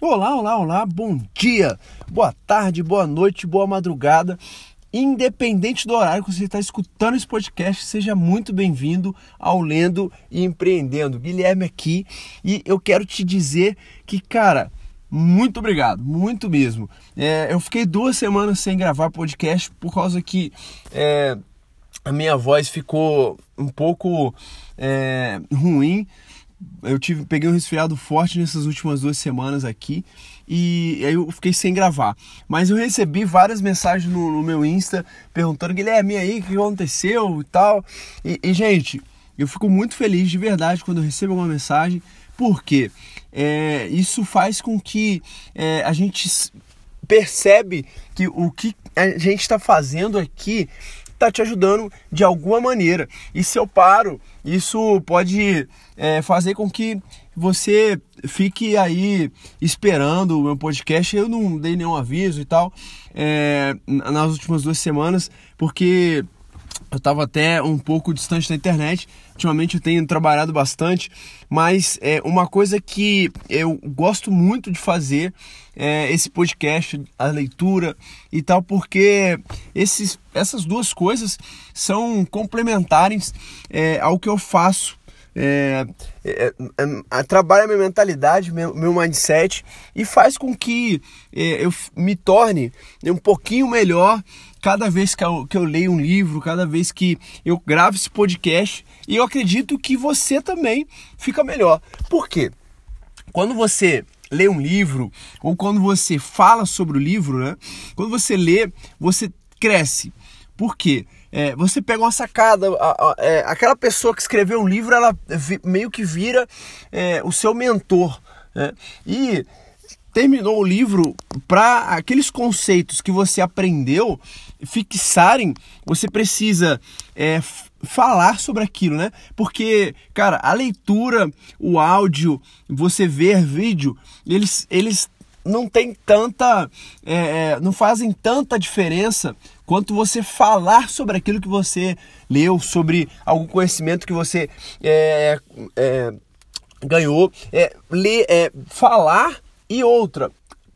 Olá, olá, olá, bom dia, boa tarde, boa noite, boa madrugada. Independente do horário que você está escutando esse podcast, seja muito bem-vindo ao Lendo e Empreendendo. Guilherme aqui e eu quero te dizer que, cara, muito obrigado, muito mesmo. É, eu fiquei duas semanas sem gravar podcast por causa que é, a minha voz ficou um pouco é, ruim eu tive, peguei um resfriado forte nessas últimas duas semanas aqui e aí eu fiquei sem gravar. Mas eu recebi várias mensagens no, no meu Insta perguntando, Guilherme, aí, o que aconteceu e tal. E, e, gente, eu fico muito feliz de verdade quando eu recebo uma mensagem, porque é, isso faz com que é, a gente percebe que o que a gente está fazendo aqui está te ajudando de alguma maneira. E se eu paro, isso pode é, fazer com que você fique aí esperando o meu podcast. Eu não dei nenhum aviso e tal é, nas últimas duas semanas, porque eu estava até um pouco distante da internet. Ultimamente eu tenho trabalhado bastante, mas é uma coisa que eu gosto muito de fazer é esse podcast, a leitura e tal, porque esses, essas duas coisas são complementares é, ao que eu faço é, é, é, trabalha minha mentalidade, meu, meu, mindset e faz com que é, eu me torne um pouquinho melhor cada vez que eu, que eu leio um livro, cada vez que eu gravo esse podcast. E eu acredito que você também fica melhor. Por quê? Quando você lê um livro ou quando você fala sobre o livro, né? Quando você lê, você cresce. Por quê? É, você pega uma sacada, a, a, é, aquela pessoa que escreveu um livro, ela meio que vira é, o seu mentor. Né? E terminou o livro para aqueles conceitos que você aprendeu fixarem, você precisa é, falar sobre aquilo, né? Porque, cara, a leitura, o áudio, você ver vídeo, eles, eles não tem tanta, é, é, não fazem tanta diferença quanto você falar sobre aquilo que você leu, sobre algum conhecimento que você é, é, ganhou, é, ler, é, falar e outra,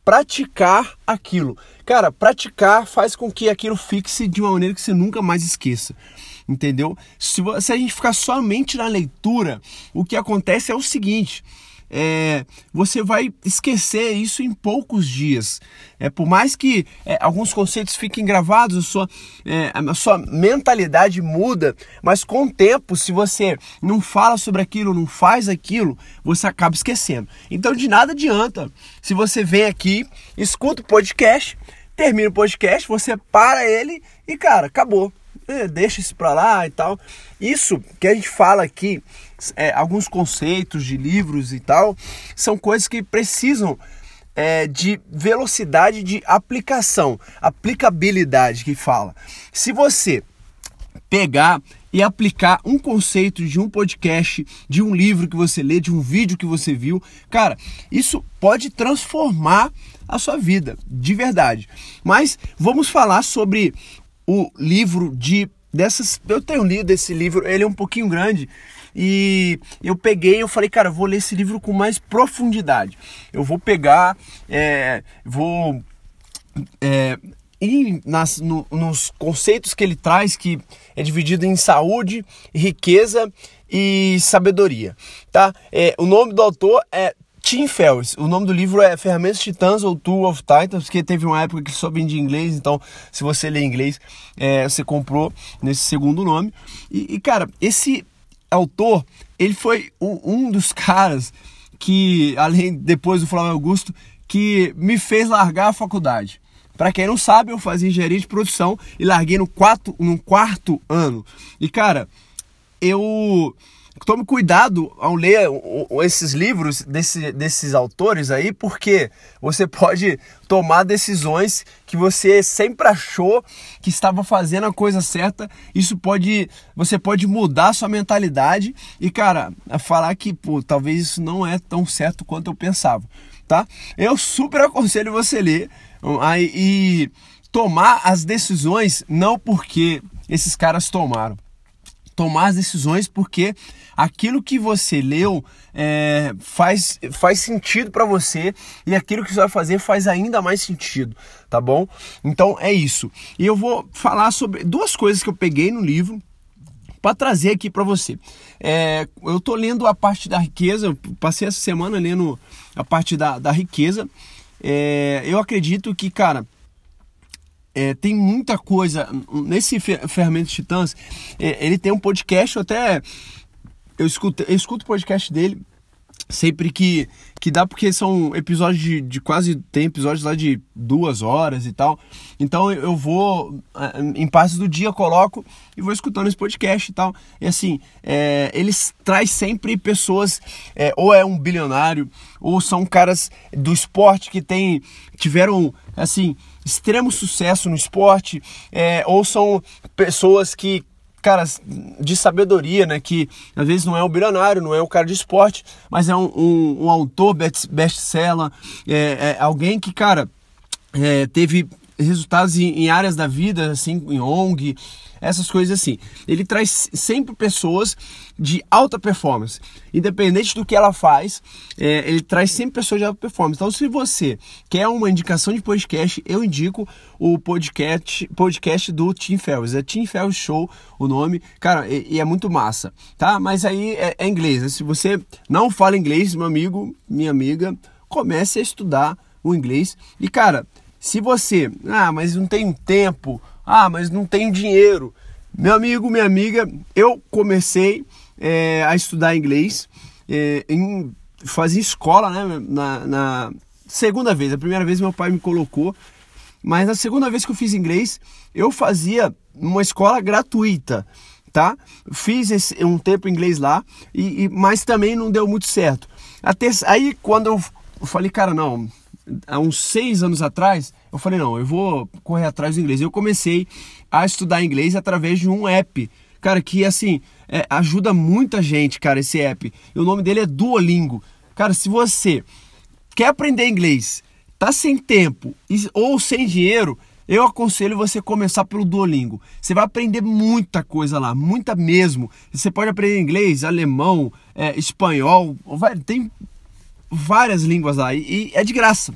praticar aquilo. Cara, praticar faz com que aquilo fixe de uma maneira que você nunca mais esqueça. Entendeu? Se, se a gente ficar somente na leitura, o que acontece é o seguinte: é, você vai esquecer isso em poucos dias. É, por mais que é, alguns conceitos fiquem gravados, a sua, é, a sua mentalidade muda, mas com o tempo, se você não fala sobre aquilo, não faz aquilo, você acaba esquecendo. Então de nada adianta se você vem aqui, escuta o podcast, termina o podcast, você para ele e, cara, acabou. É, deixa isso para lá e tal. Isso que a gente fala aqui, é, alguns conceitos de livros e tal, são coisas que precisam é, de velocidade de aplicação, aplicabilidade que fala. Se você pegar e aplicar um conceito de um podcast, de um livro que você lê, de um vídeo que você viu, cara, isso pode transformar a sua vida, de verdade. Mas vamos falar sobre o livro de dessas. Eu tenho lido esse livro, ele é um pouquinho grande. E eu peguei eu falei, cara, vou ler esse livro com mais profundidade. Eu vou pegar, é, vou é, ir nas, no, nos conceitos que ele traz, que é dividido em saúde, riqueza e sabedoria. Tá? É, o nome do autor é Tim Ferriss. O nome do livro é Ferramentas Titãs ou Tool of Titans, porque teve uma época que só vendia inglês, então se você lê inglês, é, você comprou nesse segundo nome. E, e, cara, esse autor, ele foi um dos caras que, além depois do Flávio Augusto, que me fez largar a faculdade. Para quem não sabe, eu fazia engenharia de produção e larguei no, quarto, no quarto ano. E cara, eu tome cuidado ao ler esses livros desse, desses autores aí, porque você pode tomar decisões que você sempre achou que estava fazendo a coisa certa. Isso pode, você pode mudar sua mentalidade e, cara, falar que, pô, talvez isso não é tão certo quanto eu pensava, tá? Eu super aconselho você ler aí, e tomar as decisões não porque esses caras tomaram tomar as decisões porque aquilo que você leu é, faz, faz sentido para você e aquilo que você vai fazer faz ainda mais sentido, tá bom? Então é isso. E eu vou falar sobre duas coisas que eu peguei no livro para trazer aqui para você. É, eu tô lendo a parte da riqueza, eu passei essa semana lendo a parte da, da riqueza. É, eu acredito que, cara, é, tem muita coisa. Nesse Ferramenta Titãs, é, ele tem um podcast, até. Eu escuto, eu escuto o podcast dele sempre que, que dá, porque são episódios de, de, quase. Tem episódios lá de duas horas e tal. Então eu vou, é, em partes do dia, coloco e vou escutando esse podcast e tal. E assim, é, eles traz sempre pessoas, é, ou é um bilionário, ou são caras do esporte que tem, tiveram, assim extremo sucesso no esporte, é, ou são pessoas que, caras de sabedoria, né? Que às vezes não é um bilionário, não é um cara de esporte, mas é um, um, um autor best-seller, é, é, alguém que, cara, é, teve resultados em, em, áreas da vida, assim, em ONG, essas coisas assim. Ele traz sempre pessoas de alta performance, independente do que ela faz, é, ele traz sempre pessoas de alta performance. Então, se você quer uma indicação de podcast, eu indico o podcast, podcast do Tim Ferriss. É Tim Ferriss Show o nome, cara, e, e é muito massa, tá? Mas aí é, é inglês. Né? Se você não fala inglês, meu amigo, minha amiga, comece a estudar o inglês. E, cara, se você, ah, mas não tenho tempo, ah, mas não tenho dinheiro. Meu amigo, minha amiga, eu comecei é, a estudar inglês, é, em, fazia escola, né? Na, na, segunda vez, a primeira vez meu pai me colocou, mas na segunda vez que eu fiz inglês, eu fazia uma escola gratuita, tá? Fiz esse, um tempo inglês lá, e, e, mas também não deu muito certo. Até, aí quando eu, eu falei, cara, não, há uns seis anos atrás, eu falei, não, eu vou correr atrás do inglês. Eu comecei a estudar inglês através de um app, cara, que assim, é, ajuda muita gente, cara, esse app. E o nome dele é Duolingo. Cara, se você quer aprender inglês, tá sem tempo ou sem dinheiro, eu aconselho você começar pelo Duolingo. Você vai aprender muita coisa lá, muita mesmo. Você pode aprender inglês, alemão, é, espanhol, tem várias línguas lá e, e é de graça,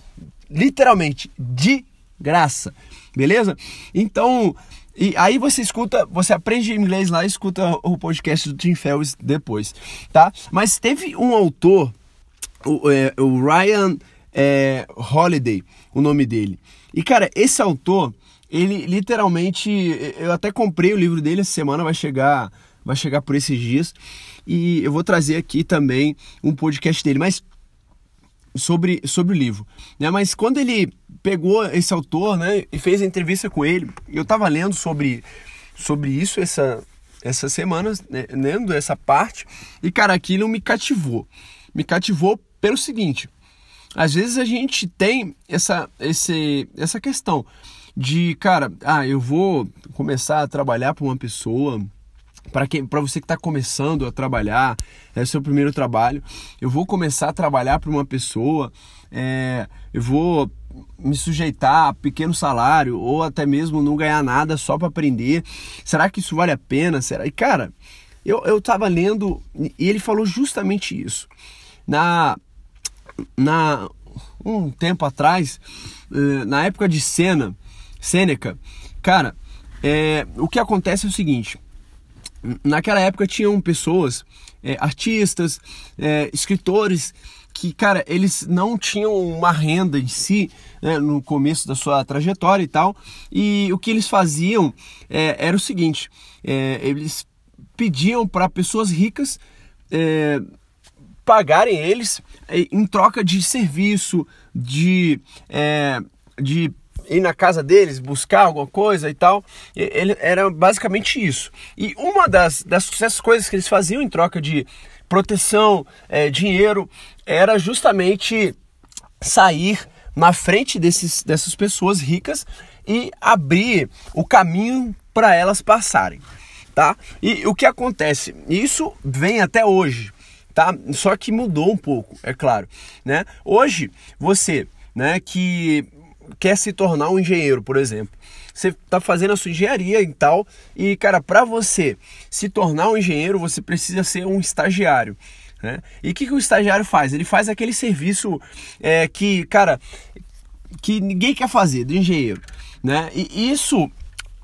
literalmente de graça, beleza? Então, e aí você escuta, você aprende inglês lá e escuta o podcast do Tim Ferriss depois, tá? Mas teve um autor, o, é, o Ryan é, Holiday, o nome dele. E cara, esse autor, ele literalmente, eu até comprei o livro dele essa semana, vai chegar, vai chegar por esses dias. E eu vou trazer aqui também um podcast dele, mas sobre, sobre o livro. Né? Mas quando ele pegou esse autor né, e fez a entrevista com ele, eu estava lendo sobre, sobre isso essa, essa semana, né, lendo essa parte, e cara, aquilo me cativou. Me cativou pelo seguinte: às vezes a gente tem essa, esse, essa questão de, cara, ah, eu vou começar a trabalhar para uma pessoa para quem para você que está começando a trabalhar é o seu primeiro trabalho eu vou começar a trabalhar para uma pessoa é, eu vou me sujeitar a pequeno salário ou até mesmo não ganhar nada só para aprender. Será que isso vale a pena? Será? E cara eu eu estava lendo e ele falou justamente isso. Na na um tempo atrás eh, na época de Sena Sêneca cara é, o que acontece é o seguinte naquela época tinham pessoas, é, artistas, é, escritores que, cara, eles não tinham uma renda em si né, no começo da sua trajetória e tal. E o que eles faziam é, era o seguinte: é, eles pediam para pessoas ricas é, pagarem eles é, em troca de serviço, de, de ir na casa deles, buscar alguma coisa e tal. Ele, era basicamente isso. E uma das, das coisas que eles faziam em troca de proteção, é, dinheiro, era justamente sair na frente desses, dessas pessoas ricas e abrir o caminho para elas passarem, tá? E o que acontece? Isso vem até hoje, tá? Só que mudou um pouco, é claro, né? Hoje você, né, que quer se tornar um engenheiro, por exemplo. Você está fazendo a sua engenharia e tal, e cara, para você se tornar um engenheiro, você precisa ser um estagiário. Né? E o que, que o estagiário faz? Ele faz aquele serviço é, que, cara, que ninguém quer fazer do engenheiro. Né? E isso,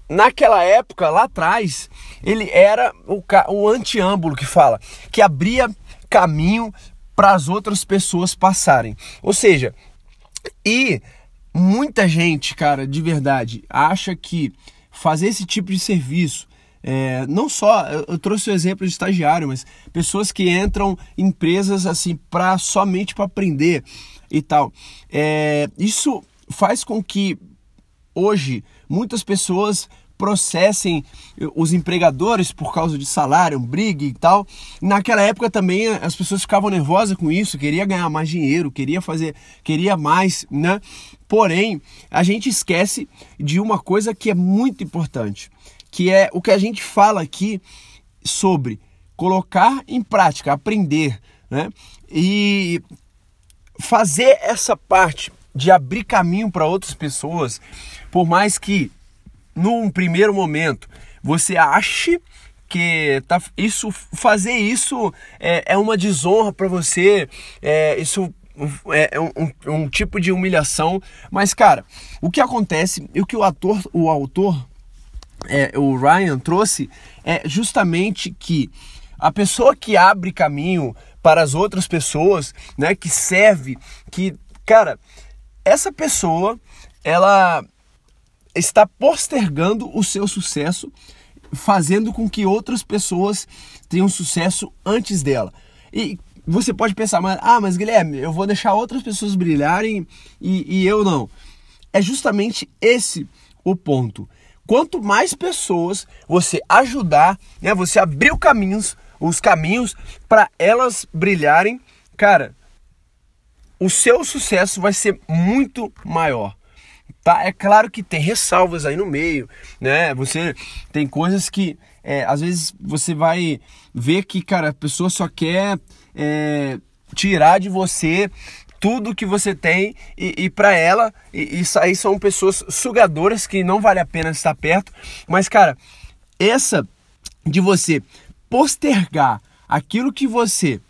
naquela época, lá atrás, ele era o, o antiâmbulo que fala, que abria caminho para as outras pessoas passarem. Ou seja, e muita gente, cara, de verdade, acha que fazer esse tipo de serviço é, não só, eu, trouxe o exemplo de estagiário, mas pessoas que entram em empresas assim para somente para aprender e tal. É, isso faz com que hoje muitas pessoas processem os empregadores por causa de salário, briga e tal. Naquela época também as pessoas ficavam nervosas com isso, queria ganhar mais dinheiro, queria fazer, queria mais, né? Porém, a gente esquece de uma coisa que é muito importante que é o que a gente fala aqui sobre colocar em prática, aprender, né? E fazer essa parte de abrir caminho para outras pessoas, por mais que num primeiro momento você ache que tá, isso fazer isso é, é uma desonra para você, é, isso é um, um, tipo de humilhação, mas cara, o que acontece e o que o ator, o autor é, o Ryan trouxe é justamente que a pessoa que abre caminho para as outras pessoas, né, que serve, que, cara, essa pessoa, ela está postergando o seu sucesso, fazendo com que outras pessoas tenham sucesso antes dela. E você pode pensar, mas, ah, mas Guilherme, eu vou deixar outras pessoas brilharem e, e eu não. É justamente esse o ponto. Quanto mais pessoas você ajudar, né, você abrir caminhos, os caminhos para elas brilharem, cara, o seu sucesso vai ser muito maior. Tá? É claro que tem ressalvas aí no meio, né? Você tem coisas que é, às vezes você vai ver que, cara, a pessoa só quer é, tirar de você tudo que você tem e, e para ela, e, isso aí são pessoas sugadoras que não vale a pena estar perto. Mas, cara, essa de você postergar aquilo que você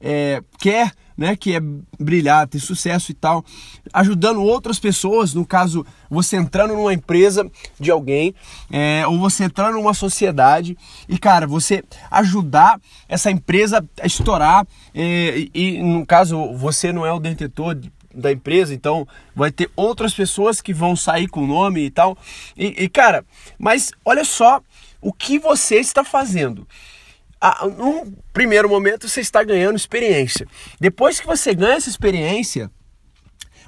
é, quer né, que é brilhar, ter sucesso e tal, ajudando outras pessoas, no caso, você entrando numa empresa de alguém, é, ou você entrando numa sociedade, e cara, você ajudar essa empresa a estourar, é, e no caso, você não é o detentor da empresa, então vai ter outras pessoas que vão sair com o nome e tal. E, e cara, mas olha só o que você está fazendo ah, num primeiro momento você está ganhando experiência. Depois que você ganha essa experiência,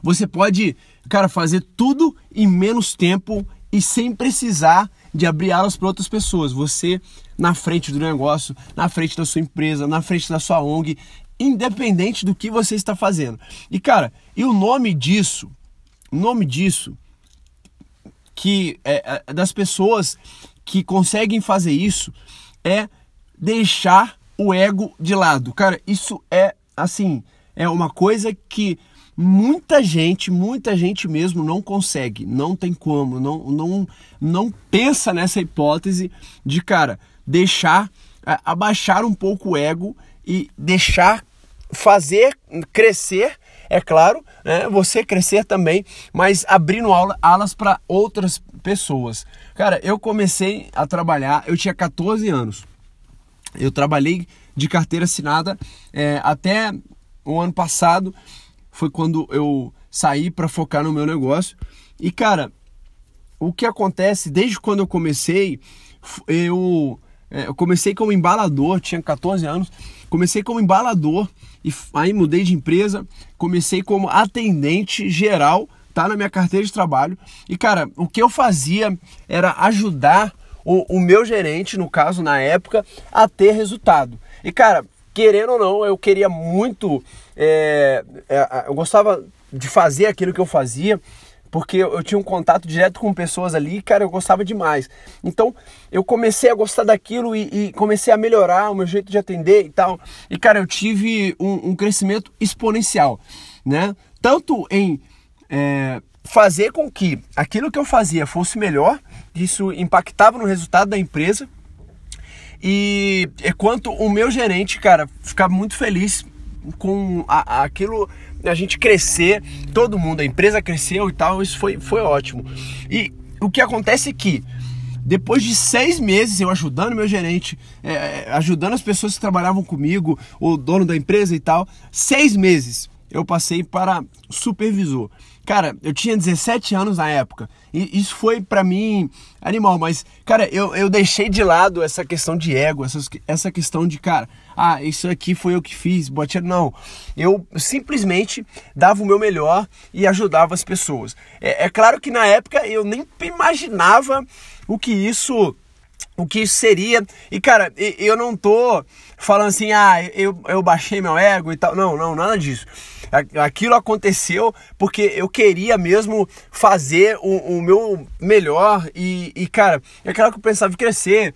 você pode, cara, fazer tudo em menos tempo e sem precisar de abrir alas para outras pessoas. Você na frente do negócio, na frente da sua empresa, na frente da sua ONG, independente do que você está fazendo. E cara, e o nome disso, o nome disso, que é, é das pessoas que conseguem fazer isso é deixar o ego de lado. Cara, isso é assim, é uma coisa que muita gente, muita gente mesmo não consegue, não tem como, não não não pensa nessa hipótese de cara, deixar abaixar um pouco o ego e deixar fazer crescer, é claro, né? você crescer também, mas abrindo alas para outras pessoas. Cara, eu comecei a trabalhar, eu tinha 14 anos. Eu trabalhei de carteira assinada é, até o ano passado, foi quando eu saí para focar no meu negócio. E cara, o que acontece desde quando eu comecei, eu, é, eu comecei como embalador, tinha 14 anos, comecei como embalador e aí mudei de empresa, comecei como atendente geral, tá na minha carteira de trabalho. E cara, o que eu fazia era ajudar o, o meu gerente, no caso, na época, a ter resultado. E, cara, querendo ou não, eu queria muito. É, é, eu gostava de fazer aquilo que eu fazia, porque eu tinha um contato direto com pessoas ali cara, eu gostava demais. Então, eu comecei a gostar daquilo e, e, comecei a melhorar o meu jeito de atender e tal. E, cara, eu tive um, um crescimento exponencial, né? Tanto em é, fazer com que aquilo que eu fazia fosse melhor, isso impactava no resultado da empresa. E enquanto o meu gerente, cara, ficava muito feliz com a, aquilo, a gente crescer, todo mundo, a empresa cresceu e tal, isso foi, foi ótimo. E o que acontece é que depois de seis meses eu ajudando meu gerente, é, é, ajudando as pessoas que trabalhavam comigo, o dono da empresa e tal, seis meses eu passei para supervisor. Cara, eu tinha 17 anos na época. E isso foi para mim animal, mas, cara, eu, eu deixei de lado essa questão de ego, essa, essa questão de, cara, ah, isso aqui foi eu que fiz, bote não. Eu simplesmente dava o meu melhor e ajudava as pessoas. É, é claro que na época eu nem imaginava o que isso o que isso seria. E cara, eu não tô falando assim, ah, eu, eu baixei meu ego e tal. Não, não, nada disso. Aquilo aconteceu porque eu queria mesmo fazer o, o meu melhor e, e, cara, é claro que eu pensava em crescer.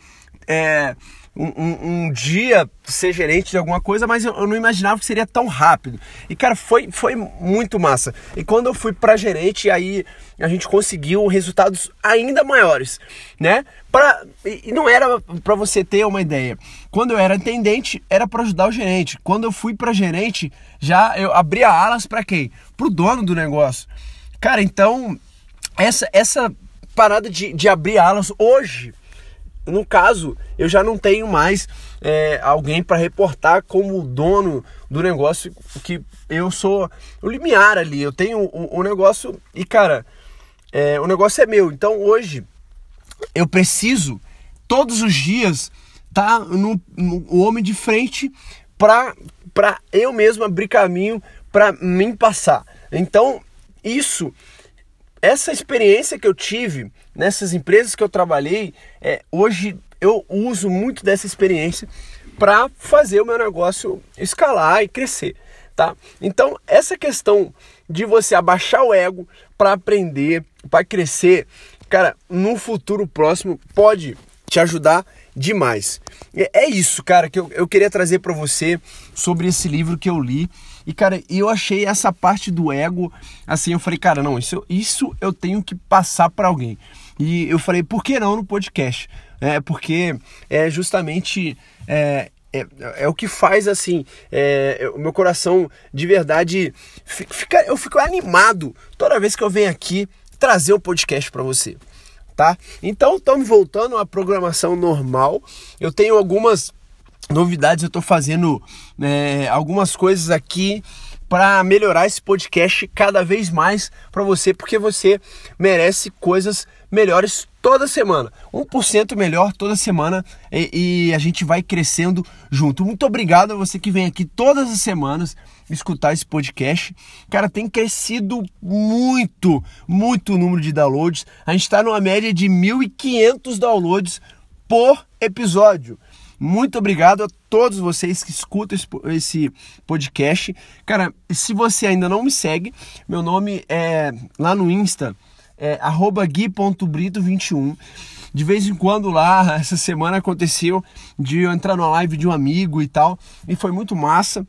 É, um, um, dia ser gerente de alguma coisa, mas eu, eu, não imaginava que seria tão rápido. E cara, foi, foi muito massa. E quando eu fui para gerente, aí a gente conseguiu resultados ainda maiores, né? Pra, e não era para você ter uma ideia. Quando eu era atendente, era para ajudar o gerente. Quando eu fui para gerente, já eu abria alas para quem? Pro dono do negócio. Cara, então essa essa parada de, de abrir alas hoje no caso, eu já não tenho mais é, alguém para reportar como dono do negócio, que eu sou o limiar ali. Eu tenho o, o negócio e, cara, é, o negócio é meu. Então hoje eu preciso todos os dias estar tá no, no homem de frente para eu mesmo abrir caminho para mim passar. Então, isso essa experiência que eu tive nessas empresas que eu trabalhei, é, hoje eu uso muito dessa experiência para fazer o meu negócio escalar e crescer, tá? Então, essa questão de você abaixar o ego para aprender, para crescer, cara, no futuro próximo pode te ajudar demais. É isso, cara, que eu, eu queria trazer para você sobre esse livro que eu li. E, cara, eu achei essa parte do ego, assim, eu falei, cara, não, isso, isso eu tenho que passar para alguém. E eu falei, por que não no podcast? É, porque é justamente é, é, é, o que faz assim é, o meu coração de verdade fica eu fico animado toda vez que eu venho aqui trazer o um podcast para você tá então estamos voltando à programação normal eu tenho algumas novidades eu estou fazendo é, algumas coisas aqui para melhorar esse podcast cada vez mais para você, porque você merece coisas melhores toda semana. 1% melhor toda semana e, e, a gente vai crescendo junto. Muito obrigado a você que vem aqui todas as semanas escutar esse podcast. Cara, tem crescido muito, muito o número de downloads. A gente está numa média de 1.500 downloads por episódio. Muito obrigado a todos vocês que escutam esse podcast. Cara, se você ainda não me segue, meu nome é lá no Insta, é gui.brito21. De vez em quando lá, essa semana aconteceu de eu entrar numa live de um amigo e tal, e foi muito massa.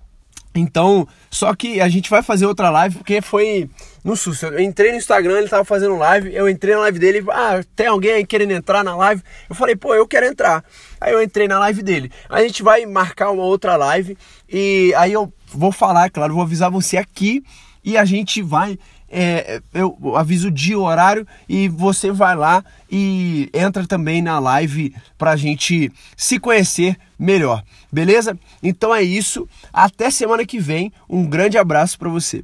Então, só que a gente vai fazer outra live porque foi no susto. Eu entrei no Instagram, ele tava fazendo live, eu entrei na live dele, ah, tem alguém aí querendo entrar na live? Eu falei, pô, eu quero entrar. Aí eu entrei na live dele. A gente vai marcar uma outra live e aí eu vou falar, claro, vou avisar você aqui e a gente vai é, eu aviso o dia, o horário e você vai lá e entra também na live para a gente se conhecer melhor, beleza? Então é isso, até semana que vem, um grande abraço para você.